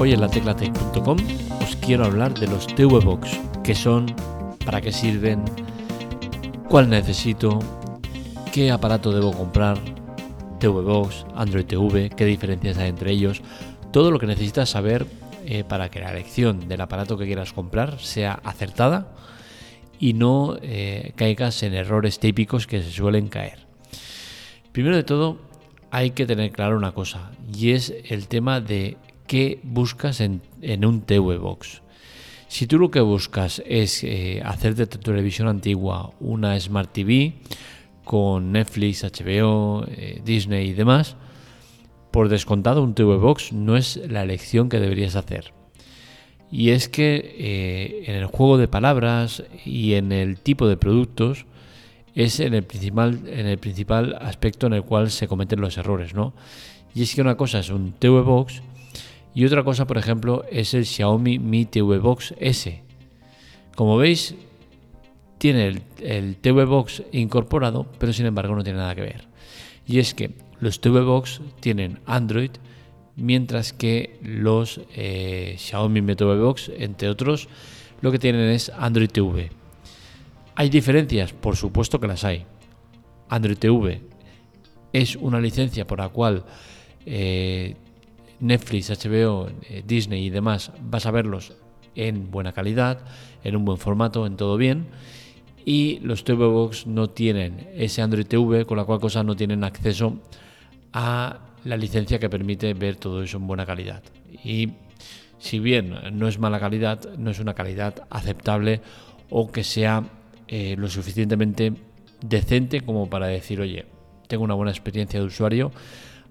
Hoy en la teclatec.com os quiero hablar de los TV Box, qué son, para qué sirven, cuál necesito, qué aparato debo comprar, TV Box, Android TV, qué diferencias hay entre ellos, todo lo que necesitas saber eh, para que la elección del aparato que quieras comprar sea acertada y no eh, caigas en errores típicos que se suelen caer. Primero de todo, hay que tener claro una cosa, y es el tema de qué buscas en, un TV Box. Si tú lo que buscas es eh, hacer de tu televisión antigua una Smart TV con Netflix, HBO, eh, Disney y demás, por descontado un TV Box no es la elección que deberías hacer. Y es que eh, en el juego de palabras y en el tipo de productos es en el principal, en el principal aspecto en el cual se cometen los errores, ¿no? Y es que una cosa es un TV Box y otra cosa, por ejemplo, es el Xiaomi Mi TV Box S. Como veis, tiene el, TV Box incorporado, pero sin embargo no tiene nada que ver. Y es que los TV Box tienen Android, mientras que los eh, Xiaomi Mi TV Box, entre otros, lo que tienen es Android TV. ¿Hay diferencias? Por supuesto que las hay. Android TV es una licencia por la cual eh, Netflix, HBO, eh, Disney y demás vas a verlos en buena calidad, en un buen formato, en todo bien. Y los TV Box no tienen ese Android TV, con la cual cosa no tienen acceso a la licencia que permite ver todo eso en buena calidad. Y si bien no es mala calidad, no es una calidad aceptable o que sea eh, lo suficientemente decente como para decir, oye, tengo una buena experiencia de usuario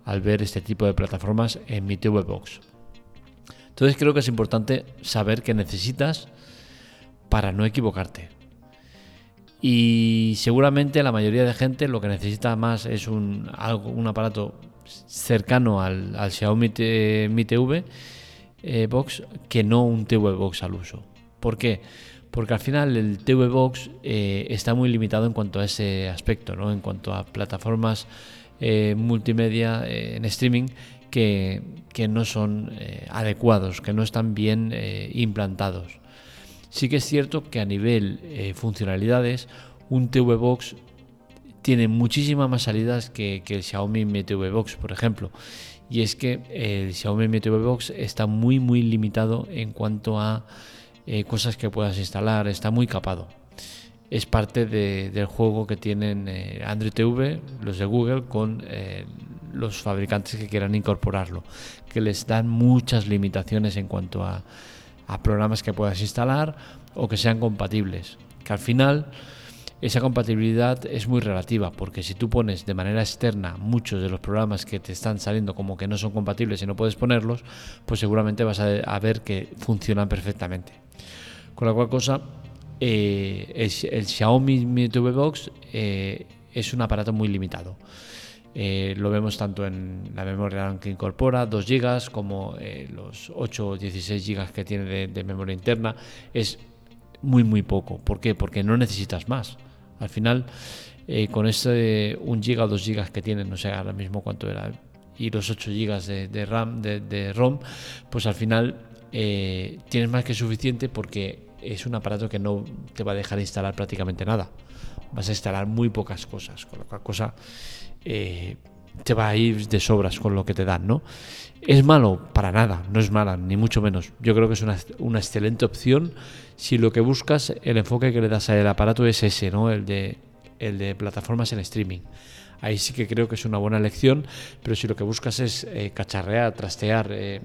al ver este tipo de plataformas en mi TV Box. Entonces creo que es importante saber qué necesitas para no equivocarte. Y seguramente la mayoría de gente lo que necesita más es un, algo, un aparato cercano al, Xiaomi Mi TV eh, Box que no un TV Box al uso. ¿Por qué? Porque al final el TV Box eh, está muy limitado en cuanto a ese aspecto, ¿no? en cuanto a plataformas eh, multimedia eh, en streaming que, no son eh, adecuados, que no están bien implantados. Sí que es cierto que a nivel funcionalidades, un TV Box tiene muchísimas más salidas que, el Xiaomi Mi TV Box, por ejemplo. Y es que el Xiaomi Mi TV Box está muy muy limitado en cuanto a cosas que puedas instalar, está muy capado es parte del juego que tienen eh, Android TV, los de Google, con eh, los fabricantes que quieran incorporarlo, que les dan muchas limitaciones en cuanto a, programas que puedas instalar o que sean compatibles. Que al final esa compatibilidad es muy relativa, porque si tú pones de manera externa muchos de los programas que te están saliendo como que no son compatibles y no puedes ponerlos, pues seguramente vas a, a ver que funcionan perfectamente. Con la cual cosa eh, el, Xiaomi Mi TV Box eh, es un aparato muy limitado. Eh, lo vemos tanto en la memoria que incorpora, 2 GB, como los 8 o 16 GB que tiene de, memoria interna. Es muy, muy poco. ¿Por qué? Porque no necesitas más. Al final, con ese 1 GB o 2 GB que tiene, no sé ahora mismo cuánto era, y los 8 GB de, RAM, de, ROM, pues al final tienes más que suficiente porque es un aparato que no te va a dejar instalar prácticamente nada. Vas a instalar muy pocas cosas, con lo cual cosa eh, te va a ir de sobras con lo que te dan, ¿no? ¿Es malo? Para nada, no es mala, ni mucho menos. Yo creo que es una, una excelente opción si lo que buscas, el enfoque que le das al aparato es ese, ¿no? El de, el de plataformas en streaming. Ahí sí que creo que es una buena elección, pero si lo que buscas es eh, cacharrear, trastear, eh,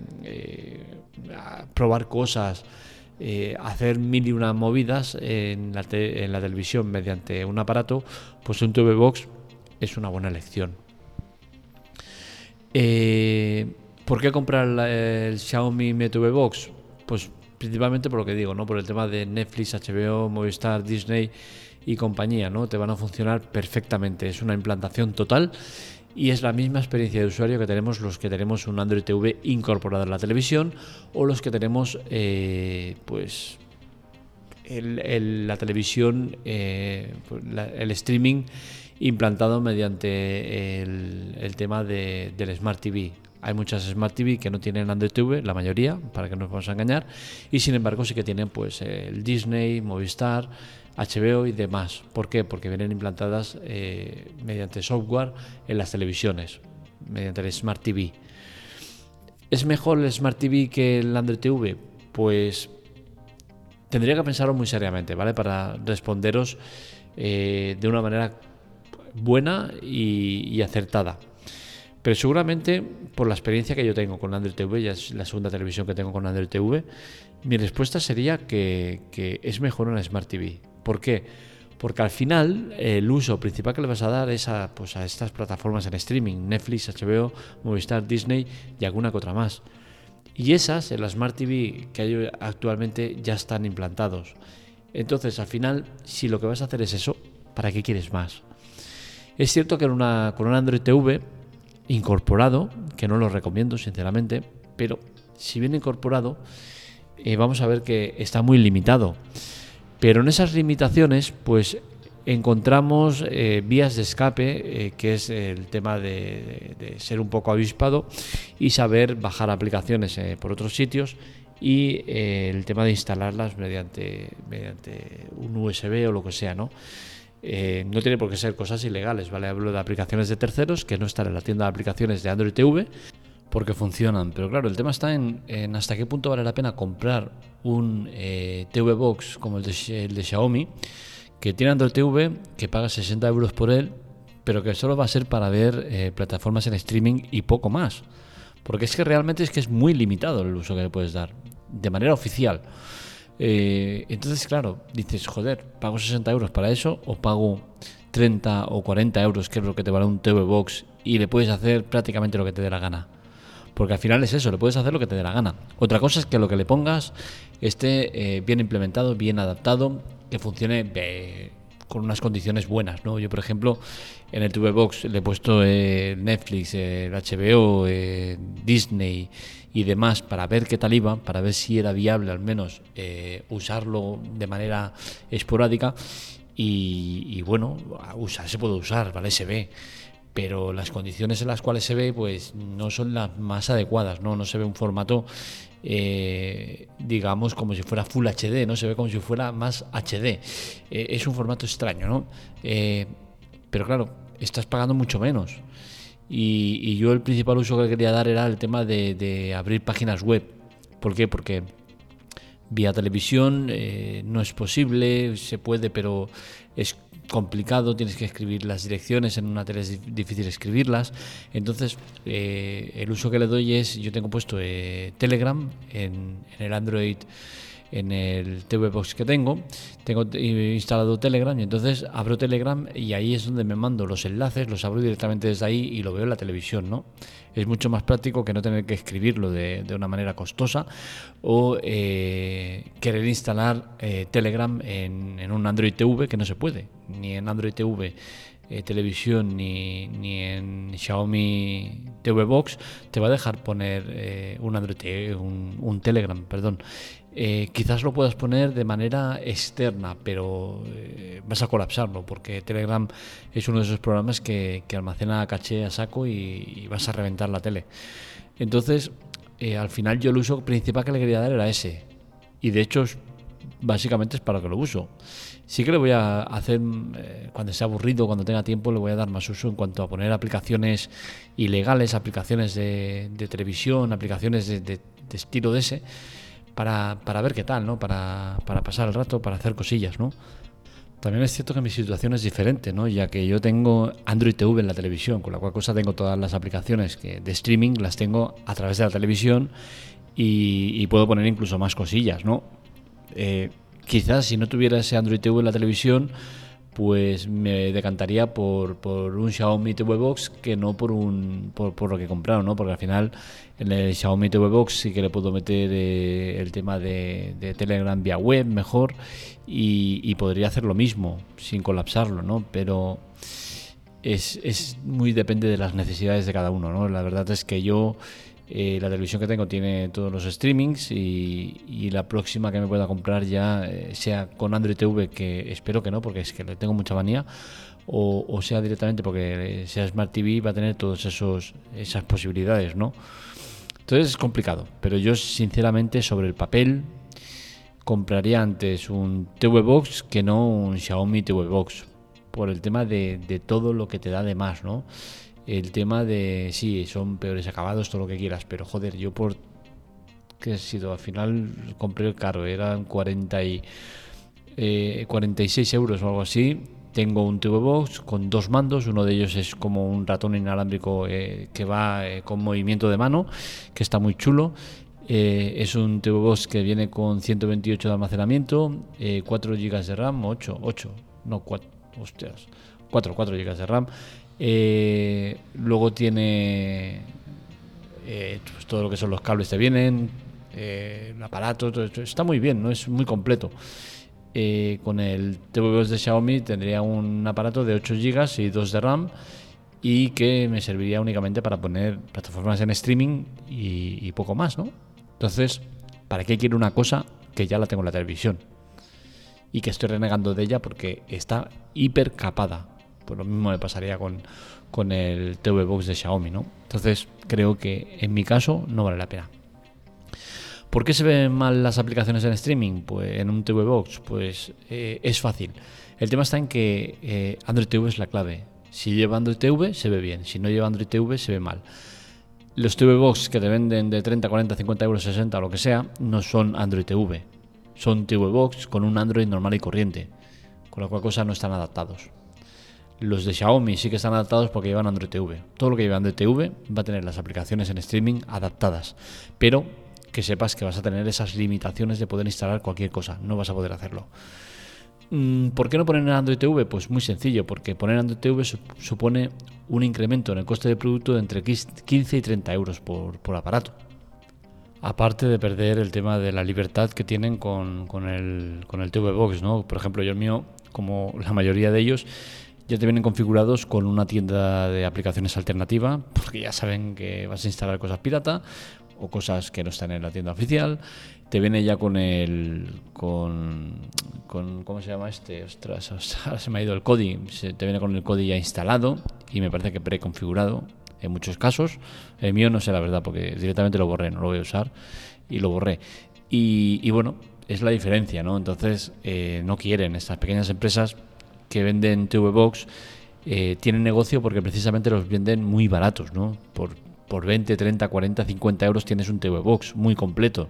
probar cosas, eh, hacer mil y una movidas en la, en la, televisión mediante un aparato, pues un TV Box es una buena elección. Eh, ¿Por qué comprar el Xiaomi Mi TV Box? Pues principalmente por lo que digo, ¿no? Por el tema de Netflix, HBO, Movistar, Disney y compañía, ¿no? Te van a funcionar perfectamente. Es una implantación total y es la misma experiencia de usuario que tenemos los que tenemos un Android TV incorporado en la televisión o los que tenemos eh, pues la televisión, eh, pues, el streaming implantado mediante el, tema del Smart TV. Hay muchas Smart TV que no tienen Android TV, la mayoría, para que no nos vamos a engañar, y sin embargo sí que tienen pues el Disney, Movistar, HBO y demás. ¿Por qué? Porque vienen implantadas eh, mediante software en las televisiones, mediante el Smart TV. ¿Es mejor el Smart TV que el Android TV? Pues tendría que pensarlo muy seriamente, ¿vale? Para responderos eh, de una manera buena y, acertada. Pero seguramente, por la experiencia que yo tengo con Android TV, ya es la segunda televisión que tengo con Android TV, mi respuesta sería que, que es mejor una Smart TV. ¿Por qué? Porque al final el uso principal que le vas a dar es a, pues a estas plataformas en streaming, Netflix, HBO, Movistar, Disney y alguna que otra más. Y esas, en la Smart TV que hay actualmente, ya están implantados. Entonces, al final, si lo que vas a hacer es eso, ¿para qué quieres más? Es cierto que con un Android TV incorporado, que no lo recomiendo sinceramente, pero si viene incorporado, eh, vamos a ver que está muy limitado. Pero en esas limitaciones, pues encontramos eh, vías de escape, eh, que es el tema de, ser un poco avispado y saber bajar aplicaciones por otros sitios y el tema de instalarlas mediante, mediante un USB o lo que sea, ¿no? Eh, no tiene por qué ser cosas ilegales, ¿vale? Hablo de aplicaciones de terceros que no están en la tienda de aplicaciones de Android TV porque funcionan. Pero claro, el tema está en, hasta qué punto vale la pena comprar un eh, TV Box como el de, el de, Xiaomi, que tiene Android TV, que paga 60 euros por él, pero que solo va a ser para ver eh, plataformas en streaming y poco más. Porque es que realmente es que es muy limitado el uso que le puedes dar, de manera oficial. Eh, entonces, claro, dices, joder, pago 60 euros para eso o pago 30 o 40 euros, que es lo que te vale un TV Box, y le puedes hacer prácticamente lo que te dé la gana. Porque al final es eso, le puedes hacer lo que te dé la gana. Otra cosa es que lo que le pongas esté eh, bien implementado, bien adaptado, que funcione eh, con unas condiciones buenas. ¿no? Yo, por ejemplo, en el TV Box le he puesto Netflix, el HBO, Disney y demás para ver qué tal iba, para ver si era viable al menos eh, usarlo de manera esporádica. Y, bueno, usar, se puede usar, ¿vale? Se ve. Pero las condiciones en las cuales se ve, pues no son las más adecuadas, ¿no? No se ve un formato, eh, digamos, como si fuera Full HD, ¿no? Se ve como si fuera más HD. Eh, es un formato extraño, ¿no? pero claro, estás pagando mucho menos. Y, yo el principal uso que quería dar era el tema de, abrir páginas web. ¿Por qué? Porque vía televisión eh, no es posible, se puede, pero es complicado, tienes que escribir las direcciones, en una tele es difícil escribirlas. Entonces, eh, el uso que le doy es, yo tengo puesto eh, Telegram en, en el Android en el TV Box que tengo. Tengo instalado Telegram y entonces abro Telegram y ahí es donde me mando los enlaces, los abro directamente desde ahí y lo veo en la televisión, ¿no? Es mucho más práctico que no tener que escribirlo de, una manera costosa o eh, querer instalar eh, Telegram en, en un Android TV que no se puede, ni en Android TV eh, televisión ni, ni, en Xiaomi TV Box te va a dejar poner eh, un Android un, Telegram, perdón. Eh, quizás lo puedas poner de manera externa, pero vas a colapsarlo porque Telegram es uno de esos programas que, que almacena caché a saco y, vas a reventar la tele. Entonces, al final yo el uso principal que le quería dar era ese. Y de hecho, básicamente es para que lo uso. Sí que le voy a hacer, eh, cuando sea aburrido, cuando tenga tiempo, le voy a dar más uso en cuanto a poner aplicaciones ilegales, aplicaciones de, televisión, aplicaciones de, estilo de ese, para, ver qué tal, ¿no? Para, pasar el rato, para hacer cosillas, ¿no? También es cierto que mi situación es diferente, ¿no? ya que yo tengo Android TV en la televisión, con la cual cosa tengo todas las aplicaciones que, de streaming, las tengo a través de la televisión y, y puedo poner incluso más cosillas, ¿no? Eh, quizás si no tuviera ese Android TV en la televisión, pues me decantaría por, por un Xiaomi TV Box que no por un por, lo que he comprado, ¿no? Porque al final en el Xiaomi TV Box sí que le puedo meter eh, el tema de, Telegram vía web mejor y, podría hacer lo mismo sin colapsarlo, ¿no? Pero es, es, muy depende de las necesidades de cada uno, ¿no? La verdad es que yo Eh, la televisión que tengo tiene todos los streamings y, la próxima que me pueda comprar ya eh, sea con Android TV, que espero que no, porque es que le tengo mucha manía, o, sea directamente porque sea Smart TV va a tener todas esas posibilidades, ¿no? Entonces es complicado, pero yo sinceramente sobre el papel compraría antes un TV Box que no un Xiaomi TV Box, por el tema de, de todo lo que te da de más, ¿no? El tema de, sí, son peores acabados, todo lo que quieras, pero joder, yo por, ¿qué ha sido? Al final compré el carro, eran 40 y, 46 eh, euros o algo así. Tengo un TV Box con dos mandos, uno de ellos es como un ratón inalámbrico eh, que va eh, con movimiento de mano, que está muy chulo. es un TV Box que viene con 128 de almacenamiento, 4 GB de RAM, 8, 8, no 4, hostias, 4, 4 GB de RAM, eh, luego tiene eh, pues todo lo que son los cables que vienen, eh, el aparato, todo está muy bien, no es muy completo. con el TV de Xiaomi tendría un aparato de 8 GB y 2 de RAM y que me serviría únicamente para poner plataformas en streaming y, y poco más, ¿no? Entonces, ¿para qué quiero una cosa que ya la tengo en la televisión? Y que estoy renegando de ella porque está hiper capada pues lo mismo me pasaría con, con el TV Box de Xiaomi, ¿no? Entonces creo que en mi caso no vale la pena. ¿Por qué se ven mal las aplicaciones en streaming? Pues en un TV Box, pues eh, es fácil. El tema está en que eh, Android TV es la clave. Si lleva Android TV se ve bien, si no lleva Android TV se ve mal. Los TV Box que te venden de 30, 40, 50 euros, 60 o lo que sea, no son Android TV. Son TV Box con un Android normal y corriente. Con la cual cosa no están adaptados. Los de Xiaomi sí que están adaptados porque llevan Android TV. Todo lo que lleva Android TV va a tener las aplicaciones en streaming adaptadas. Pero que sepas que vas a tener esas limitaciones de poder instalar cualquier cosa. No vas a poder hacerlo. Mm, ¿Por qué no poner Android TV? Pues muy sencillo, porque poner Android TV supone un incremento en el coste del producto de entre 15 y 30 euros por, aparato. Aparte de perder el tema de la libertad que tienen con, el, con el TV Box, ¿no? Por ejemplo, yo el mío, como la mayoría de ellos, ya te vienen configurados con una tienda de aplicaciones alternativa, porque ya saben que vas a instalar cosas pirata o cosas que no están en la tienda oficial. Te viene ya con el. con. ¿Cómo se llama este? Ostras, se me ha ido el CODI. te viene con el CODI ya instalado y me parece que preconfigurado en muchos casos. El mío no sé la verdad, porque directamente lo borré, no lo voy a usar y lo borré. Y, bueno, es la diferencia, ¿no? Entonces, eh, no quieren estas pequeñas empresas que venden TV Box eh, tienen negocio porque precisamente los venden muy baratos, ¿no? Por, por 20, 30, 40, 50 euros tienes un TV Box muy completo.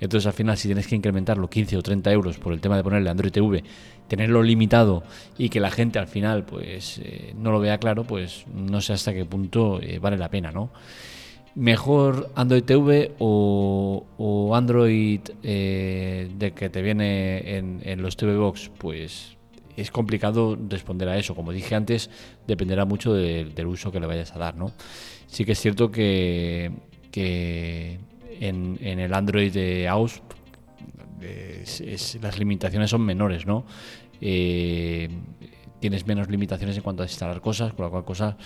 Entonces al final si tienes que incrementarlo 15 o 30 euros por el tema de ponerle Android TV, tenerlo limitado y que la gente al final pues eh, no lo vea claro, pues no sé hasta qué punto eh, vale la pena, ¿no? Mejor Android TV o, Android de que te viene en, en los TV Box, pues es complicado responder a eso. Como dije antes, dependerá mucho del uso que le vayas a dar, ¿no? Sí que es cierto que, en, el Android de AUS las limitaciones son menores, ¿no? Eh, tienes menos limitaciones en cuanto a instalar cosas, con la cual cosa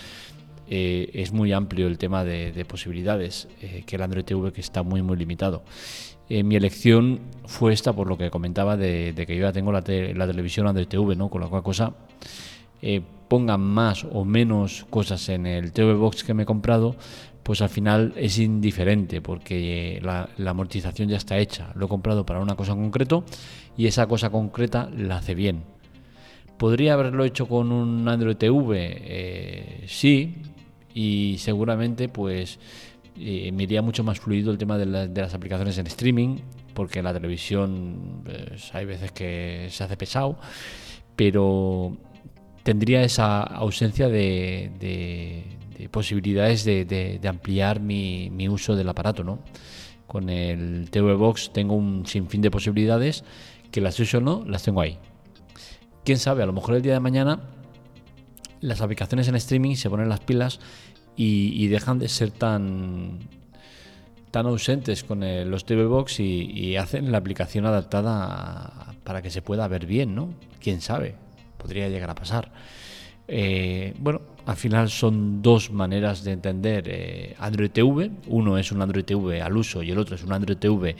eh, es muy amplio el tema de, posibilidades eh, que el Android TV que está muy muy limitado. Eh, mi elección fue esta por lo que comentaba de, que yo ya tengo la, televisión Android TV, ¿no? Con la cual cosa pongan más o menos cosas en el TV Box que me he comprado, pues al final es indiferente porque la, la, amortización ya está hecha. Lo he comprado para una cosa en concreto y esa cosa concreta la hace bien. ¿Podría haberlo hecho con un Android TV? sí, y seguramente pues eh, me iría mucho más fluido el tema de, las aplicaciones en streaming, porque la televisión pues, hay veces que se hace pesado, pero tendría esa ausencia de, posibilidades de, ampliar mi, uso del aparato, ¿no? Con el TV Box tengo un sinfín de posibilidades que las uso o no, las tengo ahí. Quién sabe, a lo mejor el día de mañana las aplicaciones en streaming se ponen las pilas y, dejan de ser tan tan ausentes con los TV Box y, hacen la aplicación adaptada para que se pueda ver bien, ¿no? Quién sabe, podría llegar a pasar. Eh, bueno, al final son dos maneras de entender eh, Android TV. Uno es un Android TV al uso y el otro es un Android TV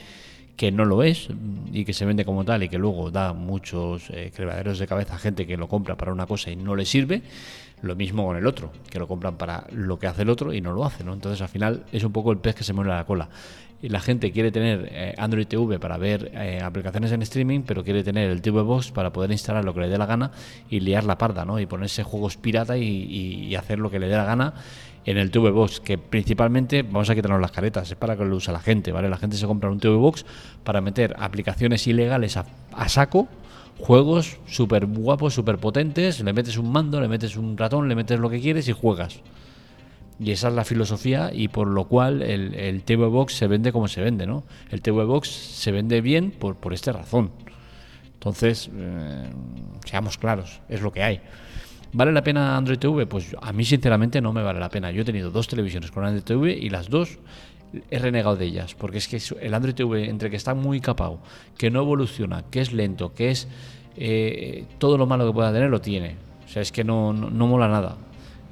que no lo es y que se vende como tal y que luego da muchos eh, de cabeza a gente que lo compra para una cosa y no le sirve. Lo mismo con el otro, que lo compran para lo que hace el otro y no lo hace. ¿no? Entonces al final es un poco el pez que se muere la cola y la gente quiere tener eh, Android TV para ver eh, aplicaciones en streaming, pero quiere tener el TV Box para poder instalar lo que le dé la gana y liar la parda, ¿no? Y ponerse juegos pirata y, hacer lo que le dé la gana en el TV Box, que principalmente, vamos a quitarnos las caretas, es para que lo usa la gente, ¿vale? La gente se compra un TV Box para meter aplicaciones ilegales a, a saco, juegos súper guapos, súper potentes, le metes un mando, le metes un ratón, le metes lo que quieres y juegas. Y esa es la filosofía y por lo cual el, TV Box se vende como se vende, ¿no? El TV Box se vende bien por, por esta razón. Entonces, eh, seamos claros, es lo que hay. ¿Vale la pena Android TV? Pues a mí sinceramente no me vale la pena. Yo he tenido dos televisiones con Android TV y las dos he renegado de ellas, porque es que el Android TV, entre que está muy capado, que no evoluciona, que es lento, que es eh, todo lo malo que pueda tener, lo tiene. O sea, es que no, no mola nada.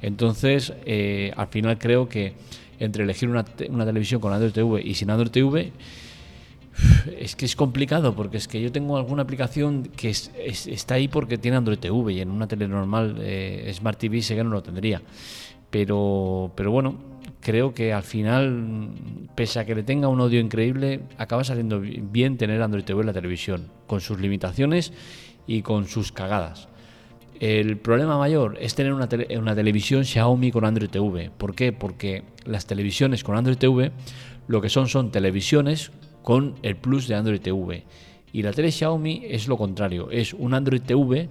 Entonces, eh, al final creo que entre elegir una, televisión con Android TV y sin Android TV, es que es complicado porque es que yo tengo alguna aplicación que está ahí porque tiene Android TV y en una tele normal eh, Smart TV sé que no lo tendría. Pero, pero bueno, creo que al final, pese a que le tenga un audio increíble, acaba saliendo bien tener Android TV en la televisión, con sus limitaciones y con sus cagadas. El problema mayor es tener una, una, televisión Xiaomi con Android TV. ¿Por qué? Porque las televisiones con Android TV lo que son son televisiones con el plus de Android TV. Y la tele Xiaomi es lo contrario, es un Android TV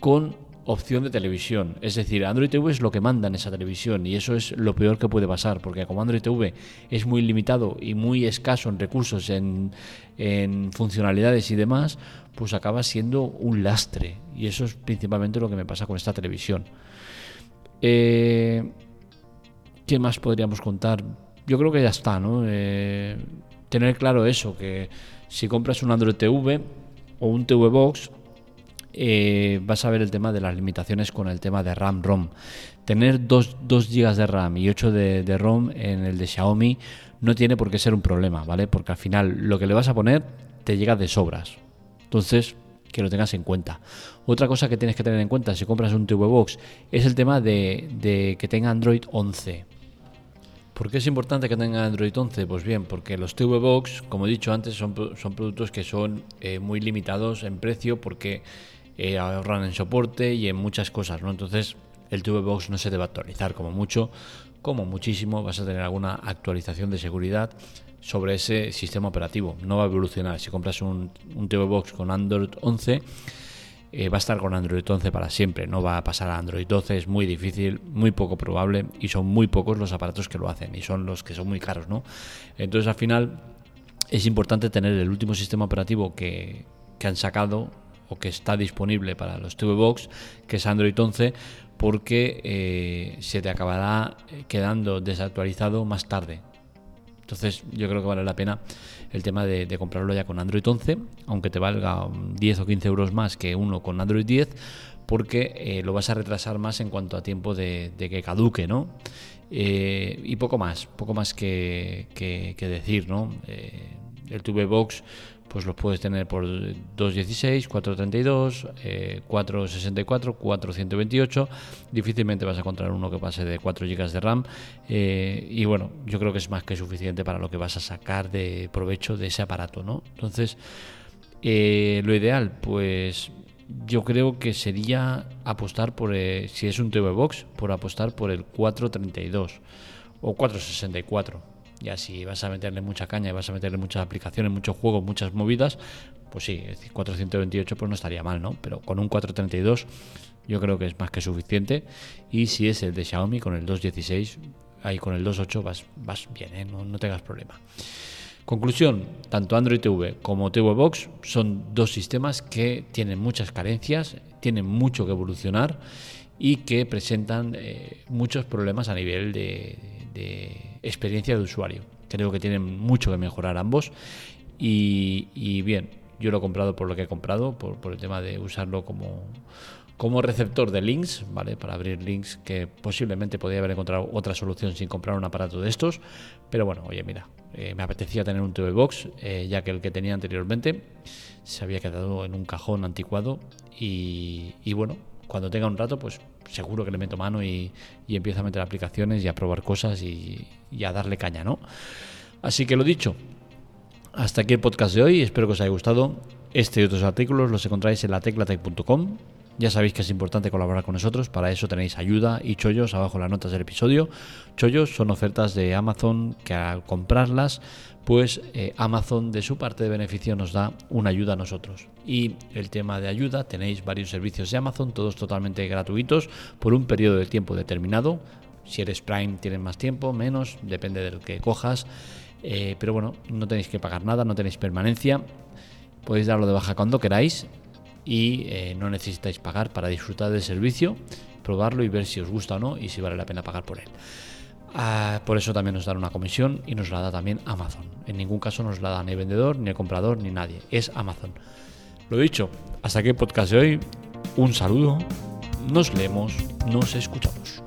con opción de televisión. Es decir, Android TV es lo que manda en esa televisión y eso es lo peor que puede pasar, porque como Android TV es muy limitado y muy escaso en recursos, en, funcionalidades y demás, pues acaba siendo un lastre. Y eso es principalmente lo que me pasa con esta televisión. Eh, ¿Qué más podríamos contar? Yo creo que ya está, ¿no? Eh, tener claro eso, que si compras un Android TV o un TV Box, eh, vas a ver el tema de las limitaciones con el tema de RAM, ROM. Tener 2, GB de RAM y 8 de, de, ROM en el de Xiaomi no tiene por qué ser un problema, ¿vale? Porque al final lo que le vas a poner te llega de sobras. Entonces, que lo tengas en cuenta. Otra cosa que tienes que tener en cuenta si compras un TV Box es el tema de, que tenga Android 11. ¿Por qué es importante que tenga Android 11? Pues bien, porque los TV Box, como he dicho antes, son, son productos que son eh, muy limitados en precio porque eh, ahorran en soporte y en muchas cosas, ¿no? Entonces, el TV Box no se debe actualizar como mucho, como muchísimo vas a tener alguna actualización de seguridad sobre ese sistema operativo. No va a evolucionar. Si compras un, TV Box con Android 11, eh, va a estar con Android 11 para siempre. No va a pasar a Android 12. Es muy difícil, muy poco probable y son muy pocos los aparatos que lo hacen y son los que son muy caros, ¿no? Entonces al final es importante tener el último sistema operativo que, han sacado que está disponible para los TV Box, que es Android 11, porque eh, se te acabará quedando desactualizado más tarde. Entonces yo creo que vale la pena el tema de, comprarlo ya con Android 11, aunque te valga 10 o 15 euros más que uno con Android 10, porque eh, lo vas a retrasar más en cuanto a tiempo de, que caduque, ¿no? Eh, y poco más, poco más que, decir, ¿no? Eh, el TV Box pues los puedes tener por 216, 432, 464, 428. Difícilmente vas a encontrar uno que pase de 4 GB de RAM. Eh, y bueno, yo creo que es más que suficiente para lo que vas a sacar de provecho de ese aparato, ¿no? Entonces, eh, lo ideal, pues yo creo que sería apostar por, eh, si es un TV Box, por apostar por el 432 o 464 ya si vas a meterle mucha caña y vas a meterle muchas aplicaciones, muchos juegos, muchas movidas, pues sí, 428 pues no estaría mal, ¿no? Pero con un 432 yo creo que es más que suficiente. Y si es el de Xiaomi con el 216, ahí con el 28 vas, vas bien, ¿eh? no, no tengas problema. Conclusión, tanto Android TV como TV Box son dos sistemas que tienen muchas carencias, tienen mucho que evolucionar y que presentan eh, muchos problemas a nivel de experiencia de usuario. Creo que tienen mucho que mejorar ambos y, bien, yo lo he comprado por lo que he comprado, por, el tema de usarlo como, como receptor de links, ¿vale? Para abrir links que posiblemente podría haber encontrado otra solución sin comprar un aparato de estos. Pero bueno, oye, mira, eh, me apetecía tener un TV Box, eh, ya que el que tenía anteriormente se había quedado en un cajón anticuado. Y, bueno, cuando tenga un rato, pues seguro que le meto mano y, empiezo a meter aplicaciones y a probar cosas y, y a darle caña, ¿no? Así que lo dicho, hasta aquí el podcast de hoy, espero que os haya gustado. Este y otros artículos los encontráis en la teclatec.com ya sabéis que es importante colaborar con nosotros, para eso tenéis ayuda y chollos abajo en las notas del episodio. Chollos son ofertas de Amazon que al comprarlas, pues eh, Amazon de su parte de beneficio nos da una ayuda a nosotros. Y el tema de ayuda, tenéis varios servicios de Amazon, todos totalmente gratuitos por un periodo de tiempo determinado. Si eres Prime tienes más tiempo, menos, depende de lo que cojas. Eh, pero bueno, no tenéis que pagar nada, no tenéis permanencia. Podéis darlo de baja cuando queráis y eh, no necesitáis pagar para disfrutar del servicio, probarlo y ver si os gusta o no y si vale la pena pagar por él. Ah, por eso también nos dan una comisión y nos la da también Amazon. En ningún caso nos la da ni el vendedor, ni el comprador, ni nadie. Es Amazon. Lo dicho, hasta aquí el podcast de hoy. Un saludo. Nos leemos, nos escuchamos.